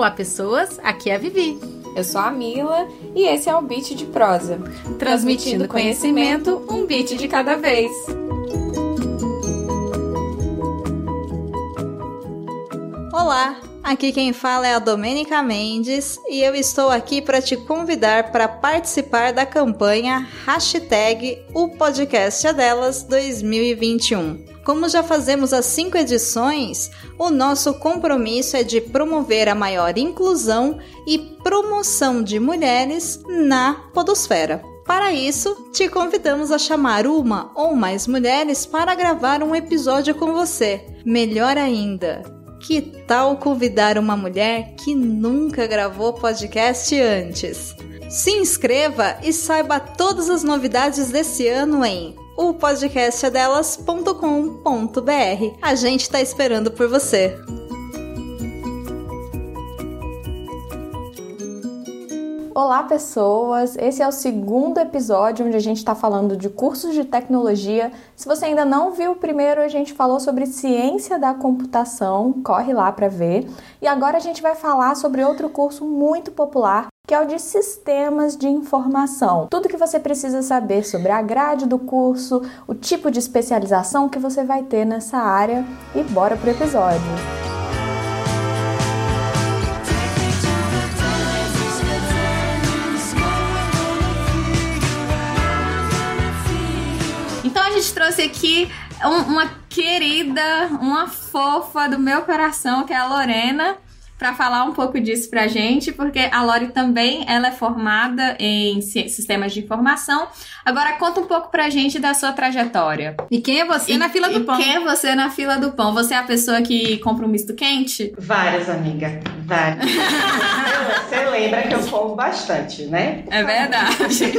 Olá, pessoas. Aqui é a Vivi. Eu sou a Mila e esse é o Beat de Prosa. Transmitindo conhecimento, um beat de cada vez. Olá, aqui quem fala é a Domênica Mendes e eu estou aqui para te convidar para participar da campanha Hashtag O Podcast é Delas 2021. Como já fazemos as cinco edições, o nosso compromisso é de promover a maior inclusão e promoção de mulheres na Podosfera. Para isso, te convidamos a chamar uma ou mais mulheres para gravar um episódio com você. Melhor ainda, que tal convidar uma mulher que nunca gravou podcast antes? Se inscreva e saiba todas as novidades desse ano em o podcast é delas.com.br. A gente está esperando por você. Olá, pessoas! Esse é o segundo episódio onde a gente está falando de cursos de tecnologia. Se você ainda não viu o primeiro, a gente falou sobre ciência da computação, corre lá para ver. E agora a gente vai falar sobre outro curso muito popular que é o de sistemas de informação. Tudo que você precisa saber sobre a grade do curso, o tipo de especialização que você vai ter nessa área e bora pro episódio. Então a gente trouxe aqui uma querida, uma fofa do meu coração, que é a Lorena para falar um pouco disso pra gente, porque a Lori também ela é formada em sistemas de informação. Agora conta um pouco pra gente da sua trajetória. E quem é você e, na fila do pão? Quem é você na fila do pão? Você é a pessoa que compra um misto quente? Várias, amiga. Várias. você lembra que eu como bastante, né? É verdade.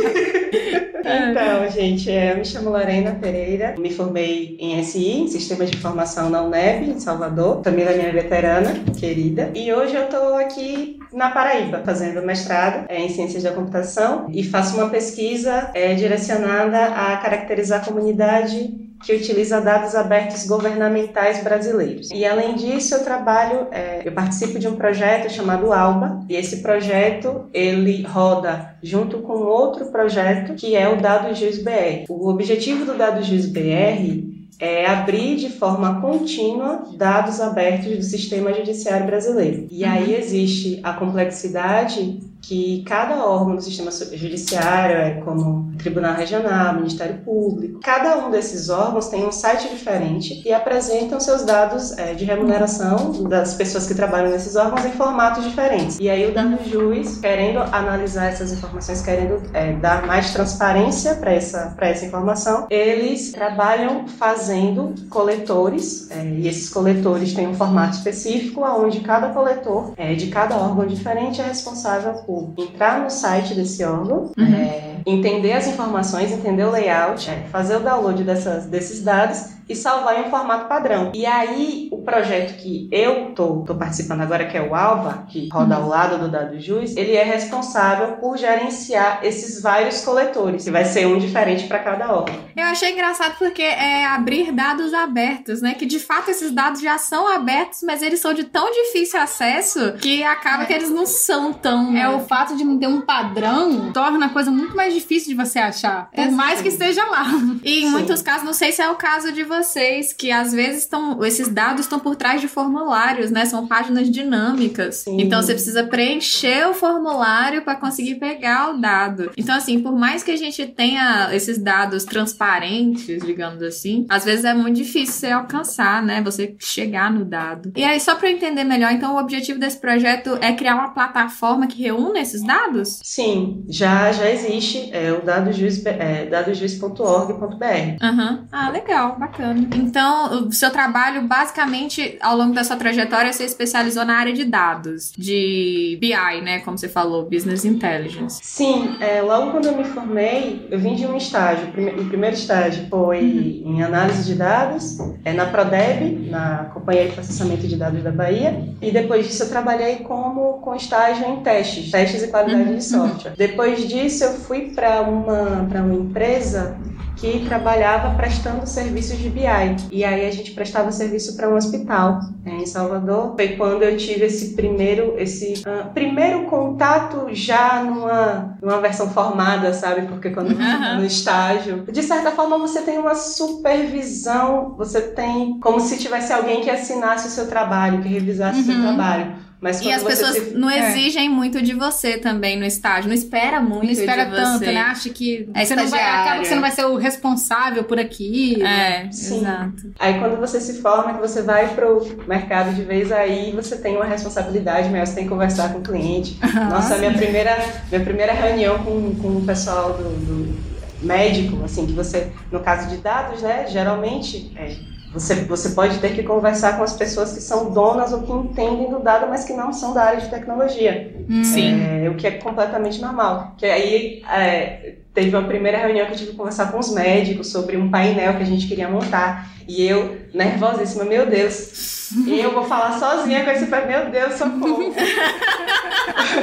então, gente, eu me chamo Lorena Pereira, me formei em SI, em Sistemas de Informação na UNEB, em Salvador. Família minha veterana, querida. E hoje eu estou aqui na Paraíba, fazendo mestrado é, em Ciências da Computação e faço uma pesquisa é, direcionada a caracterizar a comunidade que utiliza dados abertos governamentais brasileiros. E além disso, eu trabalho, é, eu participo de um projeto chamado ALBA, e esse projeto ele roda junto com outro projeto que é o Dado Juiz BR. O objetivo do Dado Juiz BR é abrir de forma contínua dados abertos do sistema judiciário brasileiro. E aí uhum. existe a complexidade que cada órgão do sistema judiciário, é como Tribunal Regional, Ministério Público, cada um desses órgãos tem um site diferente e apresentam seus dados é, de remuneração das pessoas que trabalham nesses órgãos em formatos diferentes. E aí o dado juiz, querendo analisar essas informações, querendo é, dar mais transparência para essa, essa informação, eles trabalham fazendo coletores, é, e esses coletores têm um formato específico, onde cada coletor é, de cada órgão diferente é responsável por entrar no site desse órgão, uhum. Entender as informações, entender o layout, é, fazer o download dessas, desses dados e salvar em um formato padrão. E aí, o projeto que eu tô, tô participando agora, que é o Alva, que roda ao lado do Dado Jus, ele é responsável por gerenciar esses vários coletores, que vai ser um diferente para cada órgão. Eu achei engraçado porque é abrir dados abertos, né? Que de fato esses dados já são abertos, mas eles são de tão difícil acesso que acaba é. que eles não são tão. É o fato de não ter um padrão torna a coisa muito mais difícil de você achar, por Exatamente. mais que esteja lá. E em Sim. muitos casos, não sei se é o caso de vocês, que às vezes estão, esses dados estão por trás de formulários, né? São páginas dinâmicas. Sim. Então você precisa preencher o formulário para conseguir pegar o dado. Então, assim, por mais que a gente tenha esses dados transparentes, digamos assim, às vezes é muito difícil você alcançar, né? Você chegar no dado. E aí, só para entender melhor, então, o objetivo desse projeto é criar uma plataforma que reúna esses dados? Sim, já, já existe é o dadosjuiz, é, dadosjuiz.org.br. Uhum. Ah, legal, bacana. Então, o seu trabalho, basicamente, ao longo da sua trajetória, você especializou na área de dados, de BI, né? Como você falou, Business Intelligence. Sim, é, logo quando eu me formei, eu vim de um estágio. O primeiro estágio foi uhum. em análise de dados, é, na Prodeb, na Companhia de Processamento de Dados da Bahia, e depois disso eu trabalhei como com estágio em testes, testes e qualidade uhum. de software. Depois disso eu fui para uma, uma empresa que trabalhava prestando serviços de BI. E aí a gente prestava serviço para um hospital né, em Salvador. Foi quando eu tive esse primeiro, esse uh, primeiro contato já numa, numa versão formada, sabe? Porque quando está no estágio, de certa forma você tem uma supervisão, você tem como se tivesse alguém que assinasse o seu trabalho, que revisasse uhum. o seu uhum. trabalho. Mas e as pessoas se... não é. exigem é. muito de você também no estágio, não espera muito não espera de tanto, você. né? Acha que é você não vai, acaba que você não vai ser o responsável por aquilo. É, Sim. exato. Aí quando você se forma, que você vai pro mercado de vez, aí você tem uma responsabilidade maior, você tem que conversar com o cliente. Ah, Nossa, minha primeira, minha primeira reunião com, com o pessoal do, do médico, assim, que você, no caso de dados, né, geralmente é, você, você pode ter que conversar com as pessoas que são donas ou que entendem do dado, mas que não são da área de tecnologia. Hum. Sim. É, o que é completamente normal. Que aí é, teve uma primeira reunião que eu tive que conversar com os médicos sobre um painel que a gente queria montar. E eu, nervosíssima, meu Deus, eu vou falar sozinha com esse meu Deus, socorro.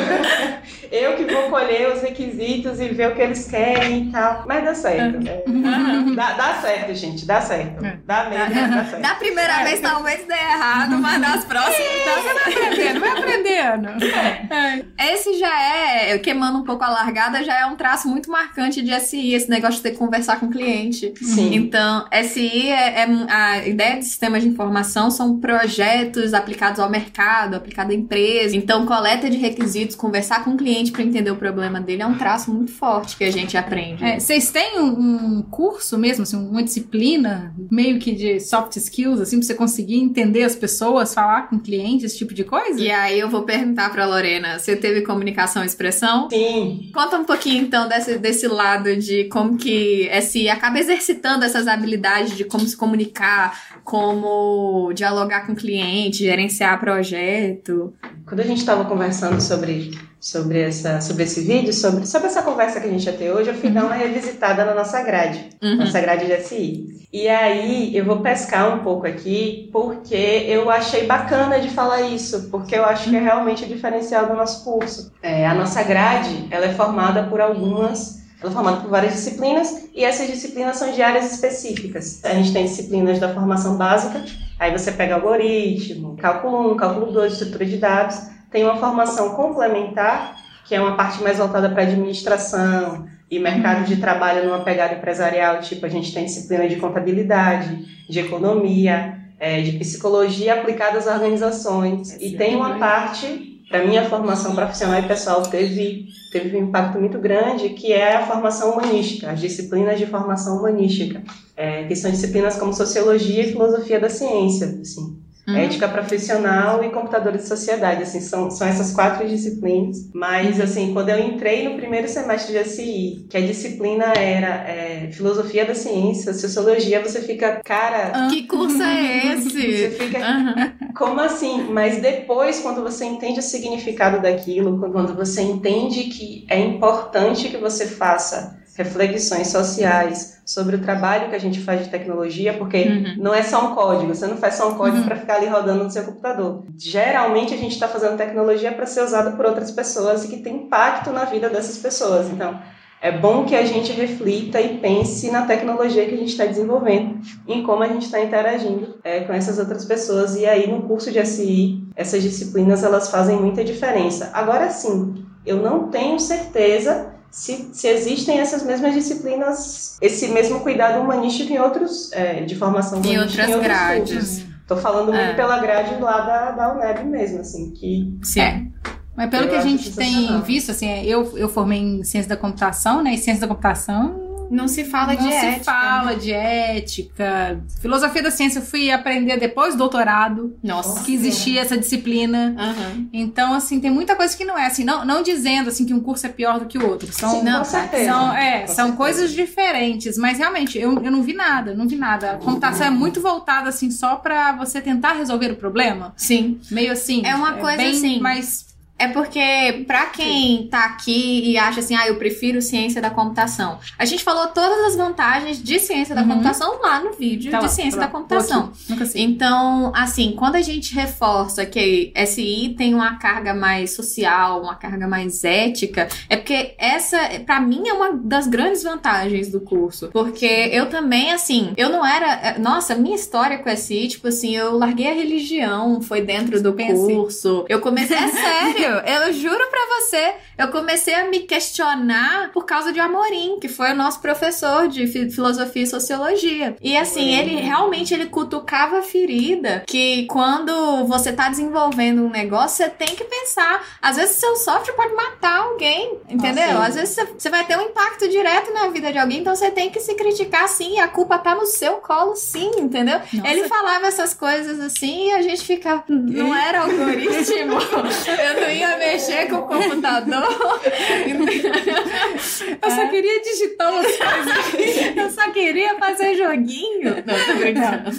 vou colher os requisitos e ver o que eles querem e tal. Mas dá certo. Né? Dá, dá, certo, gente, dá certo. É. Dá mesmo, dá certo. Da primeira é. vez talvez dê errado, mas das próximas. Então você vai aprendendo, vai aprendendo. É. Esse já é, queimando um pouco a largada, já é um traço muito marcante de SI, esse negócio de ter que conversar com o cliente. Sim. Então, SI é, é a ideia de sistemas de informação são projetos aplicados ao mercado, aplicado à empresa. Então, coleta de requisitos, conversar com o cliente para entender o problema dele é um traço muito forte que a gente aprende. É, vocês têm um, um, curso mesmo, assim, uma disciplina meio que de soft skills, assim, pra você conseguir entender as pessoas, falar com o cliente, esse tipo de coisa? E aí eu vou perguntar pra Lorena, você teve comunicação e expressão? Sim. Conta um pouquinho então desse, desse lado de como que esse acaba exercitando essas habilidades de como se comunicar, como dialogar com o cliente, gerenciar projeto. Quando a gente estava conversando sobre, sobre, essa, sobre esse vídeo, sobre, sobre essa conversa que a gente ia ter hoje, eu fui dar uma revisitada na nossa grade, uhum. nossa grade de SI. E aí eu vou pescar um pouco aqui, porque eu achei bacana de falar isso, porque eu acho que é realmente o diferencial do nosso curso. É, a nossa grade, ela é formada por algumas ela é formada por várias disciplinas e essas disciplinas são de áreas específicas. A gente tem disciplinas da formação básica, aí você pega algoritmo, cálculo 1, cálculo 2, estrutura de dados. Tem uma formação complementar, que é uma parte mais voltada para administração e mercado de trabalho numa pegada empresarial, tipo a gente tem disciplina de contabilidade, de economia, é, de psicologia aplicada às organizações. E tem uma parte para minha formação profissional e pessoal teve teve um impacto muito grande que é a formação humanística as disciplinas de formação humanística é, que são disciplinas como sociologia e filosofia da ciência assim Uhum. Ética profissional e computadores de sociedade, assim, são, são essas quatro disciplinas. Mas, uhum. assim, quando eu entrei no primeiro semestre de SI, que a disciplina era é, filosofia da ciência, sociologia, você fica, cara... Ah, que curso é esse? Você fica, uhum. como assim? Mas depois, quando você entende o significado daquilo, quando você entende que é importante que você faça reflexões sociais sobre o trabalho que a gente faz de tecnologia, porque uhum. não é só um código, você não faz só um código uhum. para ficar ali rodando no seu computador. Geralmente a gente está fazendo tecnologia para ser usada por outras pessoas e que tem impacto na vida dessas pessoas. Então, é bom que a gente reflita e pense na tecnologia que a gente está desenvolvendo, em como a gente está interagindo é, com essas outras pessoas. E aí, no curso de SI, essas disciplinas elas fazem muita diferença. Agora sim, eu não tenho certeza se, se existem essas mesmas disciplinas, esse mesmo cuidado humanístico em outros, é, de formação em outras em grades. Estou falando muito é. pela grade lá da, da UNEB mesmo, assim, que... Sim. É. Mas pelo que a gente tem visto, assim, eu, eu formei em ciência da computação, né, e ciência da computação Não se fala não de se ética. fala de ética. Filosofia da ciência eu fui aprender depois do doutorado, Nossa. que existia essa disciplina. Aham. Então, assim, tem muita coisa que não é assim. Não, não dizendo assim que um curso é pior do que o outro. São, Sim, não, com certeza. são, é, Com são certeza. coisas diferentes. Mas realmente, eu, eu não vi nada, não vi nada. A computação é muito voltada assim só pra você tentar resolver o problema. Sim. Meio assim. É uma coisa bem assim. mais É porque, pra quem tá aqui e acha assim, ah, eu prefiro ciência da computação. A gente falou todas as vantagens de ciência da Uhum. computação lá no vídeo Tá de lá, ciência tá da computação. Nunca sei. Então, assim, quando a gente reforça que SI tem uma carga mais social, uma carga mais ética, é porque essa, pra mim, é uma das grandes vantagens do curso. Porque eu também, assim, eu não era. Nossa, minha história com SI, tipo assim, eu larguei a religião, foi dentro do Pense. curso. Eu comecei. É sério, eu juro pra você, eu comecei a me questionar por causa de Amorim, que foi o nosso professor de fi- filosofia e sociologia. E assim, ele realmente ele cutucava a ferida que quando você tá desenvolvendo um negócio, você tem que pensar. Às vezes seu software pode matar alguém, entendeu? Ah. Às vezes você- vai ter um impacto direto na vida de alguém, então você tem que se criticar sim, e a culpa tá no seu colo sim, entendeu? Nossa. Ele falava essas coisas assim e a gente fica. Não era algoritmo, eu não ia mexer com o computador. Eu só queria digitar umas coisas. Eu só queria fazer joguinho. Não, tô brincando.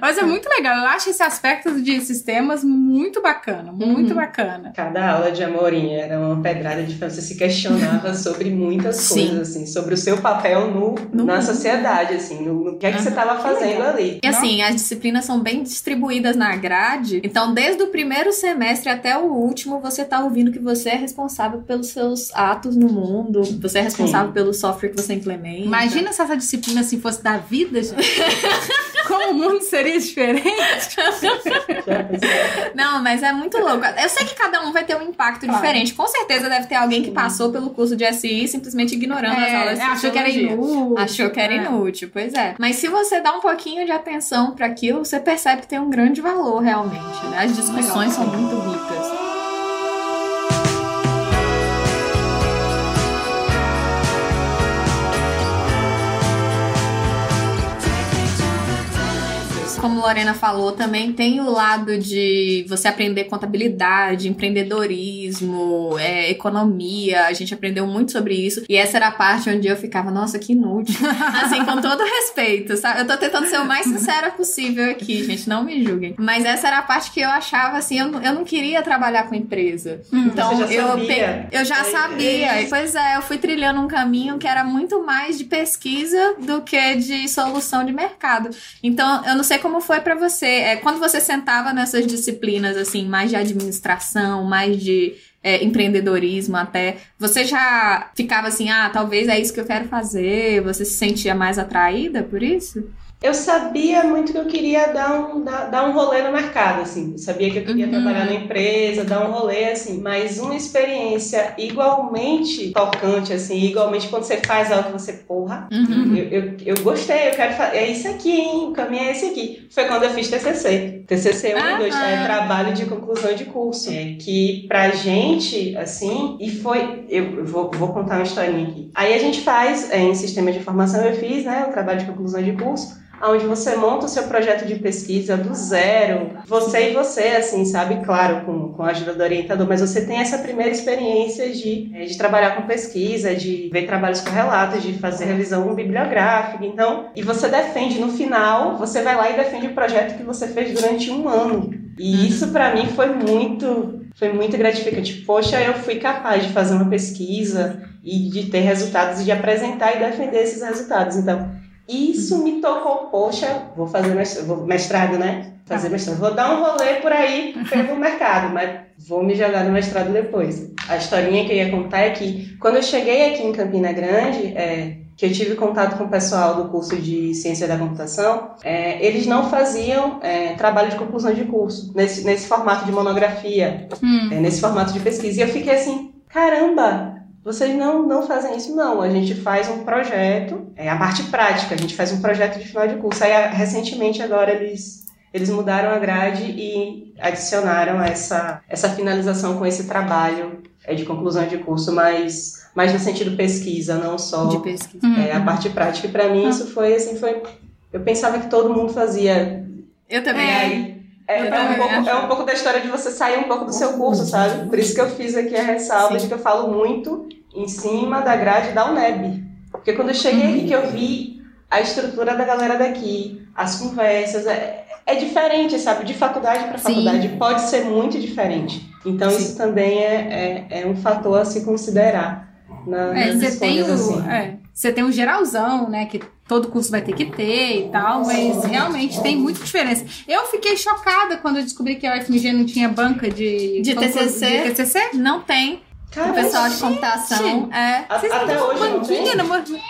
Mas é muito legal. Eu acho esse aspecto de sistemas muito bacana. Muito Uhum. bacana. Cada aula de Amorim era uma pedrada de você se questionava sobre muitas Sim. coisas, assim, sobre o seu papel no, No na mundo. sociedade, assim, no, no que é que você Aham, estava fazendo ali. E assim, as disciplinas são bem distribuídas na grade. Então, desde o primeiro semestre até o último, você tá ouvindo que você é responsável pelos seus atos no mundo. Você é responsável pelo software que você implementa. Imagina se essa disciplina assim fosse da vida, gente. Como o mundo seria diferente. Não, mas é muito louco. Eu sei que cada um vai ter um impacto Claro. diferente. Com certeza deve ter alguém que passou pelo curso de SI simplesmente ignorando as aulas de É, achou que era inútil. Achou que era É. inútil, pois é. Mas se você dá um pouquinho de atenção pra aquilo, você percebe que tem um grande valor realmente. Né? As discussões Legal. são muito ricas. Como Lorena falou, também tem o lado de você aprender contabilidade, empreendedorismo, é, economia. A gente aprendeu muito sobre isso. E essa era a parte onde eu ficava, nossa, que inútil. Assim, com todo respeito, sabe? Eu tô tentando ser o mais sincera possível aqui, gente. Não me julguem. Mas essa era a parte que eu achava assim, eu, não- eu não queria trabalhar com empresa. então Você já eu, sabia. eu já sabia. E, Pois é, eu fui trilhando um caminho que era muito mais de pesquisa do que de solução de mercado. Então, eu não sei como foi pra você. É, quando você sentava nessas disciplinas, assim, mais de administração, mais de é, empreendedorismo até, você já ficava assim, ah, talvez é isso que eu quero fazer? Você se sentia mais atraída por isso? Eu sabia muito que eu queria dar um, dar, dar um rolê no mercado, assim. Eu sabia que eu queria Uhum. trabalhar na empresa, dar um rolê, assim. Mas uma experiência igualmente tocante, assim, igualmente quando você faz algo que você, porra, Uhum. eu, eu, eu gostei, eu quero fazer. É isso aqui, hein? O caminho é esse aqui. Foi quando eu fiz TCC. TCC 1 Ah, e 2, ah. é trabalho de conclusão de curso. É, que pra gente, assim, e foi. Eu eu vou, vou contar uma historinha aqui. Aí a gente faz, é, em sistema de formação, eu fiz, né, o trabalho de conclusão de curso onde você monta o seu projeto de pesquisa do zero, você e você, assim, sabe? Claro, com, com a ajuda do orientador, mas você tem essa primeira experiência de, eh, de trabalhar com pesquisa, de ver trabalhos correlatos, de fazer revisão bibliográfica, então, e você defende, no final, você vai lá e defende o projeto que você fez durante um ano. E isso, para mim, foi muito, foi muito gratificante. Poxa, eu fui capaz de fazer uma pesquisa e de ter resultados e de apresentar e defender esses resultados. Então, isso me tocou, poxa, vou fazer mestrado, né? Fazer mestrado. Vou dar um rolê por aí pelo mercado, mas vou me jogar no mestrado depois. A historinha que eu ia contar é que quando eu cheguei aqui em Campina Grande, é, que eu tive contato com o pessoal do curso de Ciência da Computação, é, eles não faziam é, trabalho de conclusão de curso, nesse, nesse formato de monografia, Hum. é, nesse formato de pesquisa. E eu fiquei assim, caramba, vocês não, não fazem isso, não. A gente faz um projeto, é a parte prática, a gente faz um projeto de final de curso. Aí, recentemente, agora, eles, eles mudaram a grade e adicionaram essa, essa finalização com esse trabalho é, de conclusão de curso mais, mas no sentido pesquisa, não só De pesquisa. é, a parte prática. E pra mim isso foi assim, foi. Eu pensava que todo mundo fazia. Eu também. É, é, é um pouco, é um pouco da história de você sair um pouco do seu curso, sabe? Por isso que eu fiz aqui a ressalva de que eu falo muito em cima da grade da UNEB. Porque quando eu cheguei aqui que eu vi a estrutura da galera daqui, as conversas, é, é diferente, sabe? De faculdade para Sim. faculdade pode ser muito diferente. Então Sim. isso também é, é, é um fator a se considerar na, É, nas você tem o. assim. é, você tem o geralzão, né? Que todo curso vai ter que ter e tal, mas realmente tem muita diferença. Eu fiquei chocada quando eu descobri que a UFMG não tinha banca de, De concurso- TCC? de TCC. Não tem. O pessoal de computação. É. a- até não hoje não banquinha tem? no movimento?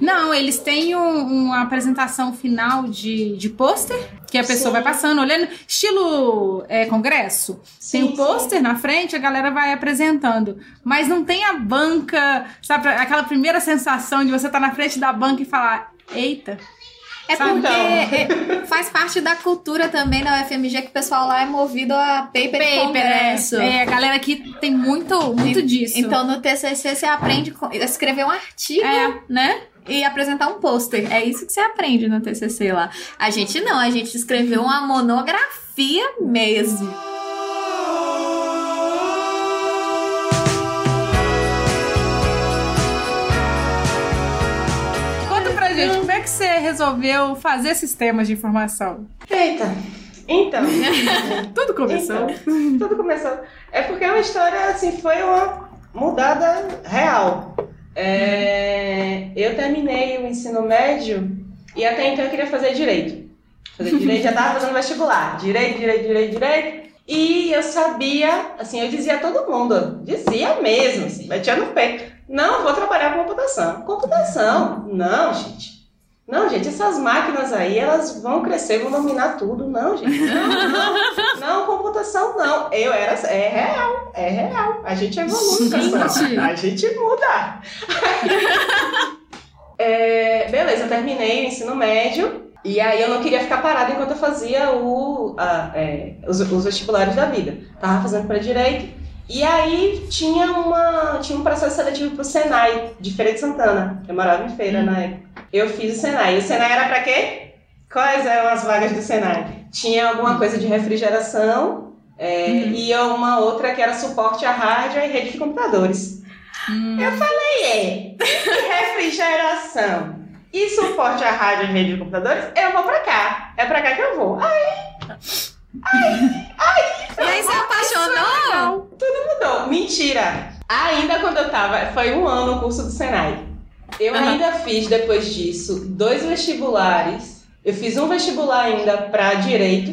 Não, eles têm um- uma apresentação final de, de pôster, que a pessoa Sim. vai passando, olhando, estilo é, congresso. tem Sim, o pôster na frente, a galera vai apresentando. Mas não tem a banca, sabe, aquela primeira sensação de você estar na frente da banca e falar, eita. É porque Então. é- faz parte da cultura também da UFMG que o pessoal lá é movido a paper, de congresso. é, é, a galera aqui tem muito, muito disso. Então no TCC você aprende a escrever um artigo, É. né? E apresentar um pôster. É isso que você aprende no TCC lá. A gente não, a gente escreveu uma monografia mesmo. Gente, como é que você resolveu fazer sistemas de informação? Eita! Então, Tudo começou. Então, tudo começou. É porque é uma história, assim, foi uma mudada real. É, eu terminei o ensino médio e até então eu queria fazer direito. Fazer direito, já tava fazendo vestibular. Direito, direito, direito, direito. E eu sabia, assim, eu dizia a todo mundo, dizia mesmo, assim, batia no pé. Não, vou trabalhar com computação. Computação? Não, gente. Não, gente, essas máquinas aí, elas vão crescer, vão dominar tudo. Não, gente. Não, não. Não, computação não. Eu era. É real, é real. A gente evolui, pessoal. A gente muda. É, beleza, eu terminei o ensino médio. E aí eu não queria ficar parada enquanto eu fazia o, a- é, os, os vestibulares da vida. Tava fazendo para direito. E aí tinha, uma, tinha um processo seletivo pro Senai, de Feira de Santana. Eu morava em Feira na época. Eu fiz o Senai. E o Senai era para quê? Quais eram as vagas do Senai? Tinha alguma coisa de refrigeração é, e uma outra que era suporte a hardware e rede de computadores. Eu falei, é, refrigeração e suporte a hardware e rede de computadores, eu vou pra cá. É pra cá que eu vou. Aí E aí você apaixonou? mudou. Mentira. Ainda quando eu tava, foi um ano o curso do Senai. Eu Aham. ainda fiz, depois disso, dois vestibulares. Eu fiz um vestibular ainda pra direito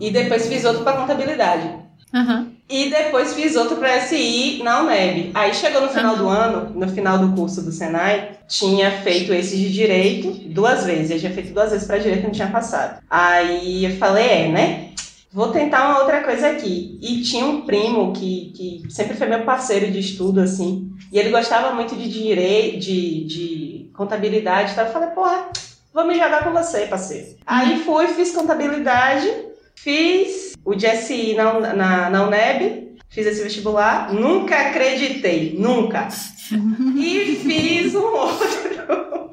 e depois fiz outro pra contabilidade. Aham. E depois fiz outro para SI na UNEB. Aí chegou no final do ano, no final do curso do Senai, tinha feito esse de direito duas vezes. Eu tinha feito duas vezes para direito e não tinha passado. Aí eu falei, é, né? Vou tentar uma outra coisa aqui. E tinha um primo que, que sempre foi meu parceiro de estudo, assim. E ele gostava muito de direito, de, de contabilidade. Então eu falei, porra, vou me jogar com você, parceiro. Aí fui, fiz contabilidade, fiz o de SI na, na, na UNEB, fiz esse vestibular, nunca acreditei, nunca. E fiz um outro.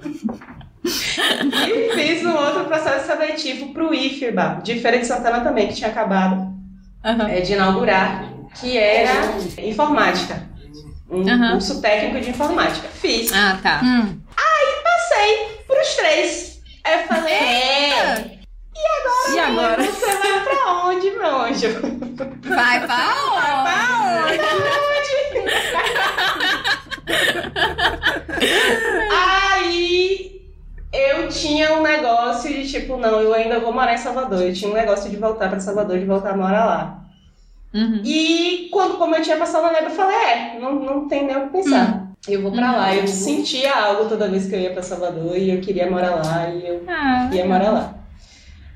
e fiz um outro processo seletivo pro IFBA, de Feira de Santana também, que tinha acabado Aham. é, de inaugurar, que era informática. Um Aham. curso técnico de informática. Fiz. Ah, tá. Hum. Passei pros três. Aí eu falei, é. E agora? Você vai pra onde, meu anjo? Vai pra onde? Aí eu tinha um negócio de tipo, não, eu ainda vou morar em Salvador. Eu tinha um negócio de voltar pra Salvador, de voltar a morar lá. Uhum. E quando, como eu tinha passado na lembra, eu falei, é, não, não tem nem o que pensar. Eu vou pra lá. Eu sentia algo toda vez que eu ia pra Salvador e eu queria morar lá e eu Ah, ia morar lá.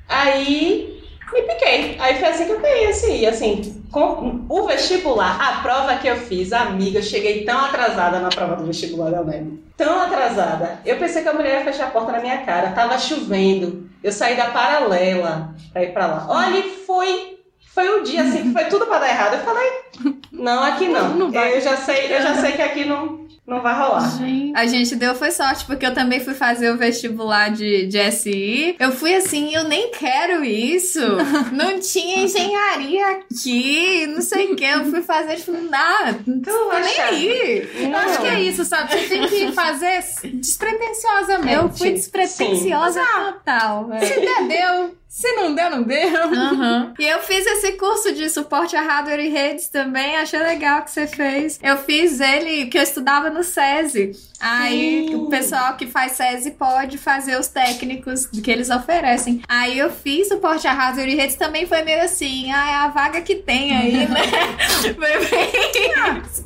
Aí me piquei. Aí foi assim que eu conheci. E assim, com o vestibular, a prova que eu fiz, amiga, eu cheguei tão atrasada na prova do vestibular da UNEB. Tão atrasada. Eu pensei que a mulher ia fechar a porta na minha cara. Tava chovendo. Eu saí da paralela pra ir pra lá. Olha, e foi. Foi um dia assim que foi tudo pra dar errado. Eu falei, não, aqui não. Não. Eu já sei, eu já sei que aqui não, não vai rolar. A gente deu foi sorte, porque eu também fui fazer o vestibular de, de SI. Eu fui assim, eu nem quero isso. não tinha engenharia aqui, não sei o que. Eu fui fazer, tipo, nada. Não nem aí. Eu acho que é isso, sabe? Você tem que fazer despretensiosamente. Eu fui despretensiosa total. Se der, deu. Se não der, não deu. Aham. E eu fiz esse curso de suporte a hardware e redes também, achei legal que você fez. Eu fiz ele, que eu estudava no SESI. Aí o pessoal que faz SESI pode fazer os técnicos que eles oferecem. Aí eu fiz suporte a hardware e redes também foi meio assim, ah, é a vaga que tem aí, né? foi bem isso.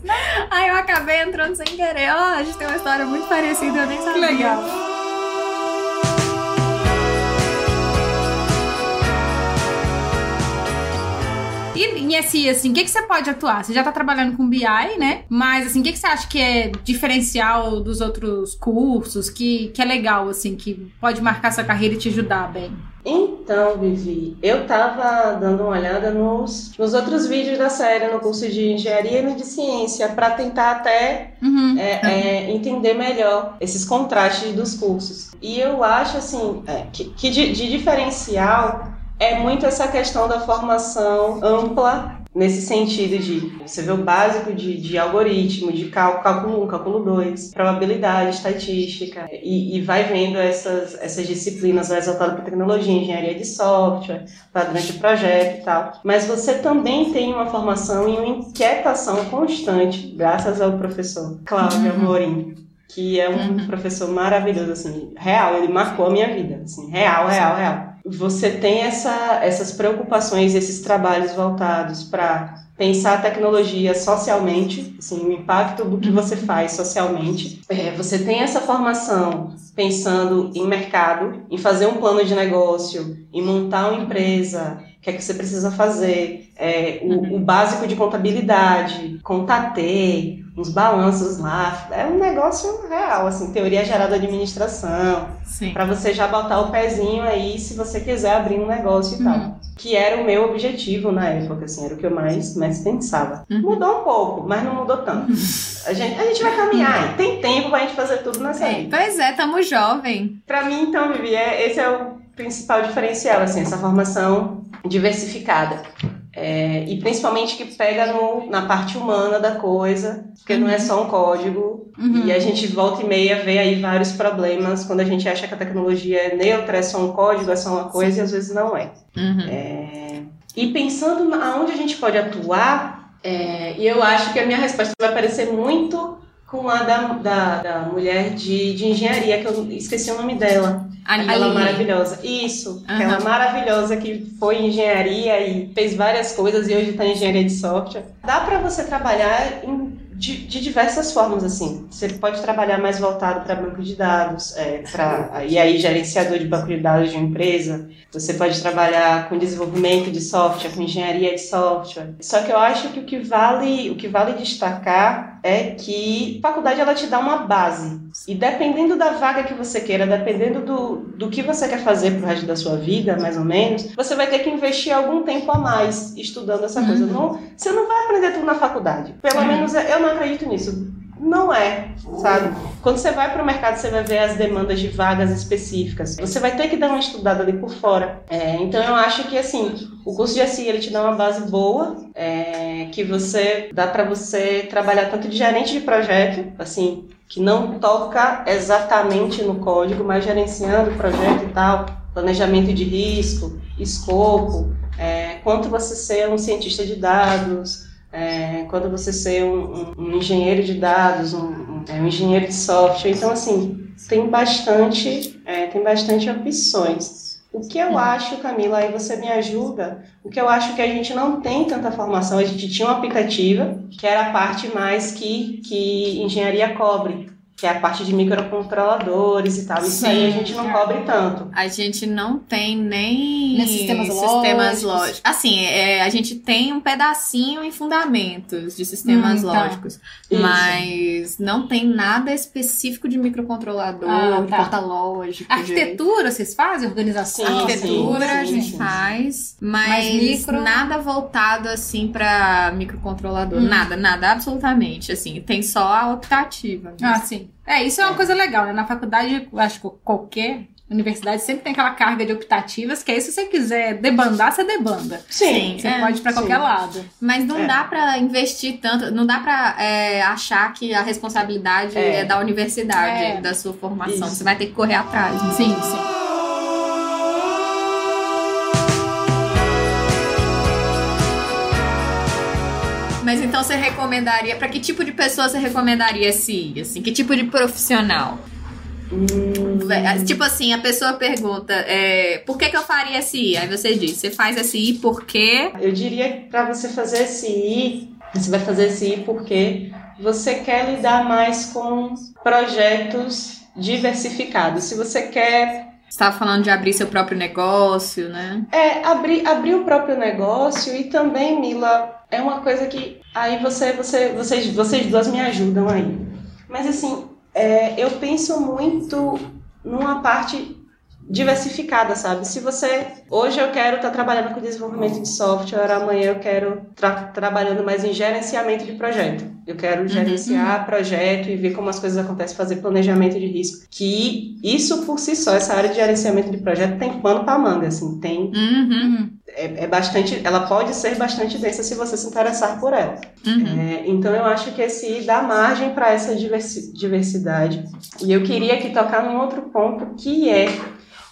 Aí eu acabei entrando sem querer. Ó, a gente tem uma história muito parecida, eu nem Que sabia. legal. E em SI, assim, o que, que você pode atuar? Você já tá trabalhando com BI, né? Mas, assim, o que, que você acha que é diferencial dos outros cursos, que, que é legal, assim, que pode marcar sua carreira e te ajudar bem? Então, Vivi, eu tava dando uma olhada nos, nos outros vídeos da série no curso de engenharia e de ciência, para tentar até Uhum. é, é, entender melhor esses contrastes dos cursos. E eu acho assim é, que, que de, de diferencial é muito essa questão da formação ampla nesse sentido de você vê o básico de, de algoritmo, de cálculo, cálculo 1, cálculo 2, probabilidade, estatística, e, e vai vendo essas, essas disciplinas mais voltadas para tecnologia, engenharia de software, padrão de projeto e tal. Mas você também tem uma formação e uma inquietação constante, graças ao professor Cláudio Amorim, que é um professor maravilhoso, assim, real, ele marcou a minha vida, assim, real, real, real. Você tem essa, essas preocupações, esses trabalhos voltados para pensar a tecnologia socialmente, assim, o impacto do que você faz socialmente. É, você tem essa formação pensando em mercado, em fazer um plano de negócio, em montar uma empresa, o que é que você precisa fazer, é, o, o básico de contabilidade, contatê, uns balanços lá, é um negócio real, assim, teoria gerada administração, para você já botar o pezinho aí se você quiser abrir um negócio e Uhum. tal. Que era o meu objetivo na época, assim, era o que eu mais, mais pensava. Uhum. Mudou um pouco, mas não mudou tanto. A gente, a gente vai caminhar, e tem tempo pra gente fazer tudo nessa É, vida. pois é, tamo jovem. Pra mim, então, Vivi, é- esse é o principal diferencial, assim, essa formação diversificada. É, e principalmente que pega no- na parte humana da coisa, porque não é só um código. Uhum. E a gente volta e meia vê aí vários problemas quando a gente acha que a tecnologia é neutra, é só um código, é só uma coisa, e às vezes não é. É, E pensando aonde a gente pode atuar, é, e eu acho que a minha resposta vai parecer muito com a da, da, da mulher de, de engenharia, que eu esqueci o nome dela. Ali. Aquela maravilhosa. Isso, aquela maravilhosa que foi em engenharia e fez várias coisas e hoje está em engenharia de software. Dá para você trabalhar em- de, de diversas formas, assim. Você pode trabalhar mais voltado para banco de dados, é, pra, e aí gerenciador de banco de dados de uma empresa. Você pode trabalhar com desenvolvimento de software, com engenharia de software. Só que eu acho que o que vale, o que vale destacar é que a faculdade ela te dá uma base. E dependendo da vaga que você queira, dependendo do, do que você quer fazer pro resto da sua vida, mais ou menos, você vai ter que investir algum tempo a mais estudando essa coisa. Não, você não vai aprender tudo na faculdade. Pelo menos eu não acredito nisso. Não é, sabe? Quando você vai para o mercado, você vai ver as demandas de vagas específicas. Você vai ter que dar uma estudada ali por fora. É, então eu acho que assim, o curso de SI ele te dá uma base boa, é, que você dá para você trabalhar tanto de gerente de projeto, assim, que não toca exatamente no código, mas gerenciando o projeto e tal, planejamento de risco, escopo, é, quanto você ser um cientista de dados, é, quando você ser um, um- engenheiro de dados, um, um- é, um engenheiro de software. Então, assim, tem bastante, é, tem bastante opções. O que eu acho, Camila, aí você me ajuda, o que eu acho que a gente não tem tanta formação, a gente tinha uma aplicativa, que era a parte mais que, que engenharia cobre, que é a parte de microcontroladores e tal. Isso aí a gente não cobre tanto. A gente não tem nem, Nem sistemas sistemas lógicos. lógicos. Assim, é, a gente tem um pedacinho em fundamentos de sistemas Hum, tá. lógicos, Isso. mas não tem nada específico de microcontrolador, Ah, de tá. porta lógico. de- Arquitetura, vocês fazem? Organização? Sim, Arquitetura sim, a sim, gente sim. faz, Mas mas micro- nada voltado assim pra microcontrolador. Hum. Nada, nada, absolutamente. Assim, tem só a optativa. mesmo. Ah, sim. É, isso é uma coisa legal, né? Na faculdade, eu acho que qualquer universidade sempre tem aquela carga de optativas, que aí se você quiser debandar, você debanda. Sim, Você é, pode ir pra sim. qualquer lado. Mas não É. dá pra investir tanto, não dá pra é, achar que a responsabilidade é, É. da universidade, É. da sua formação. Isso. Você vai ter que correr atrás. né? Sim, sim. Mas então você recomendaria, pra que tipo de pessoa você recomendaria se ir? Assim, que tipo de profissional? Vé- Tipo assim, a pessoa pergunta, é, por que, que eu faria SI? Aí você diz, você faz SI porque. Eu diria que para você fazer SI, você vai fazer SI porque você quer lidar mais com projetos diversificados. Se você quer estava falando de abrir seu próprio negócio, né? é, abrir, abrir o próprio negócio e também, Mila, é uma coisa que aí você, você, vocês, vocês duas me ajudam aí. Mas assim, é, eu penso muito numa parte diversificada, sabe? Se você hoje eu quero estar trabalhando com desenvolvimento de software, amanhã eu quero estar trabalhando mais em gerenciamento de projeto. Eu quero gerenciar projeto e ver como as coisas acontecem, fazer planejamento de risco. Que isso por si só, essa área de gerenciamento de projeto tem pano para manga, assim, tem Uhum. é, é bastante, ela pode ser bastante densa se você se interessar por ela. Uhum. É, então eu acho que esse dá margem para essa diversi- diversidade. E eu queria aqui tocar num outro ponto que é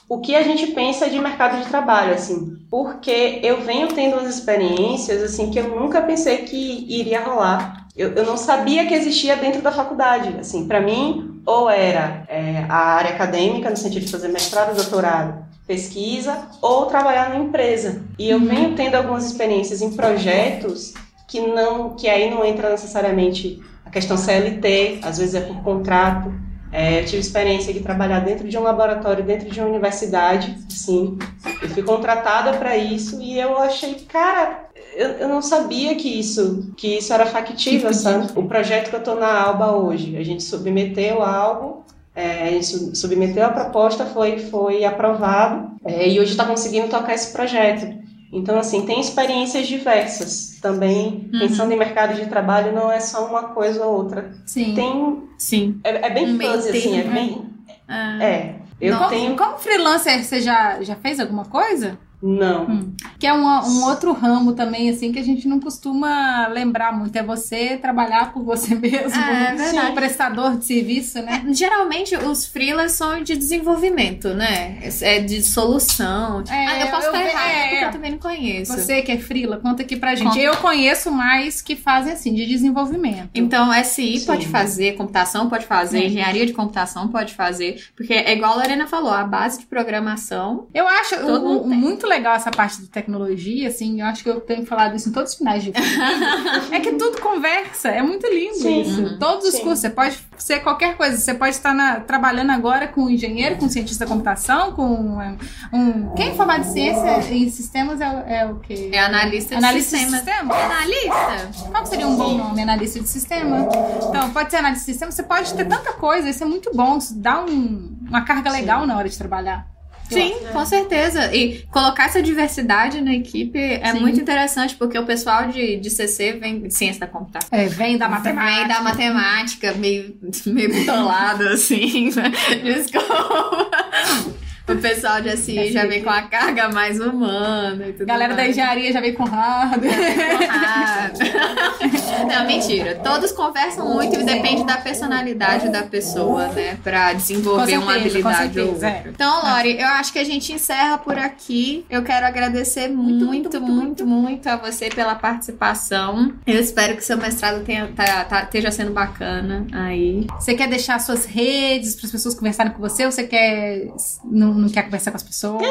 o que a gente pensa de mercado de trabalho, assim, porque eu venho tendo umas experiências assim que eu nunca pensei que iria rolar. Eu, eu não sabia que existia dentro da faculdade. Assim, para mim, ou era é, a área acadêmica no sentido de fazer mestrado, doutorado, pesquisa, ou trabalhar na empresa. E eu venho tendo algumas experiências em projetos que não, que aí não entra necessariamente a questão CLT, às vezes é por contrato. É, eu tive experiência de trabalhar dentro de um laboratório, dentro de uma universidade, sim. Eu fui contratada para isso e eu achei, cara, eu, eu não sabia que isso, que isso era factível, sabe? O projeto que eu tô na Alba hoje, a gente submeteu algo, é, a gente su- submeteu a proposta, foi, foi aprovado é, e hoje está conseguindo tocar esse projeto. Então, assim, tem experiências diversas. Também, Uhum. pensando em mercado de trabalho, não é só uma coisa ou outra. Sim. Tem. Sim. É, é bem Um fuzzy, assim, é termo. bem. Ah. É. Eu tenho. como freelancer, você já, já fez alguma coisa? Não. Que é uma- um outro ramo também, assim, que a gente não costuma lembrar muito. É você trabalhar por você mesmo. É, é verdade. Um prestador de serviço, né? É, geralmente os freelas são de desenvolvimento, né? É de solução. É, ah, eu posso eu estar errado, é, porque é. eu também não conheço. Você que é freela, conta aqui pra gente. Conta. Eu conheço mais que fazem assim, de desenvolvimento. Então, SI Sim. pode fazer, computação pode fazer, É. engenharia de computação pode fazer, porque é igual a Lorena falou, a base de programação. Eu acho Todo o- mundo o- tem. muito legal essa parte de tecnologia, assim, eu acho que eu tenho falado isso em todos os finais de vídeo. é que tudo conversa, é muito lindo Sim. isso. Uhum. Todos os Sim. cursos, você pode ser qualquer coisa, você pode estar na- trabalhando agora com engenheiro, com cientista da computação, com é, um... Quem é formado em ciência em sistemas é, o- é o quê? É analista de Analista de sistemas. sistema? Analista? Qual que seria um bom nome? Analista de sistema. Então, pode ser analista de sistema, você pode ter tanta coisa, isso é muito bom, isso dá um- uma carga legal na hora de trabalhar. Sim, com certeza. E colocar essa diversidade na equipe é Sim. muito interessante, porque o pessoal de, de CC vem de ciência da computação. É, vem da matemática. Vem da matemática, meio, meio bitolado, assim. né? Desculpa. O pessoal de SI já vem com a carga mais humana e tudo Galera da mais. engenharia já veio com hardware. Ah. Não, mentira. Todos conversam muito e depende da personalidade da pessoa, né? Pra desenvolver uma certeza, com habilidade ou certeza, é. outra. Então, Lori, eu acho que a gente encerra por aqui. Eu quero agradecer muito, muito, muito, muito, a você pela participação. Eu espero que seu mestrado tenha, tá- tá- esteja sendo bacana aí. Você quer deixar suas redes para as pessoas conversarem com você ou você quer não, não quer conversar com as pessoas?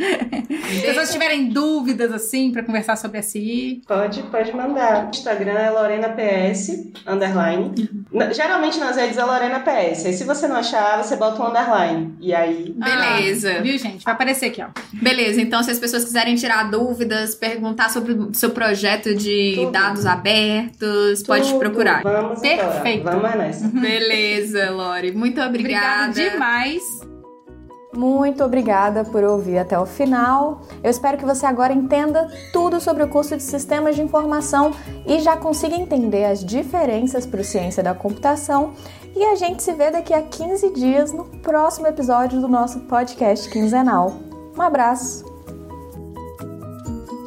Se pessoas tiverem dúvidas assim para conversar sobre SI. Pode, pode mandar. O Instagram é Lorena PS, underline. Na- Geralmente nas redes é Lorena PS. Aí se você não achar, você bota um underline. E aí. Beleza. Ah, viu, gente? Vai aparecer aqui, ó. Beleza, então se as pessoas quiserem tirar dúvidas, perguntar sobre o seu projeto de Tudo. dados abertos, pode te tudo, procurar. Vamos Perfeito. embora. Vamos nessa. Beleza, Lori. Muito obrigada. Obrigada demais. Muito obrigada por ouvir até o final. Eu espero que você agora entenda tudo sobre o curso de Sistemas de Informação e já consiga entender as diferenças para o Ciência da Computação. E a gente se vê daqui a 15 dias no próximo episódio do nosso podcast quinzenal. Um abraço!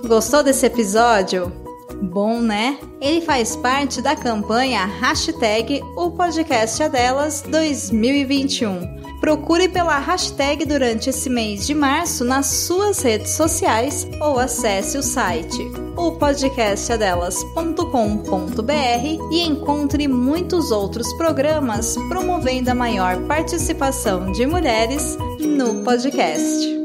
Gostou desse episódio? Bom, né? Ele faz parte da campanha hashtag O Podcast é Delas 2021. Procure pela hashtag durante esse mês de março nas suas redes sociais ou acesse o site opodcastadelas.com.br e encontre muitos outros programas promovendo a maior participação de mulheres no podcast.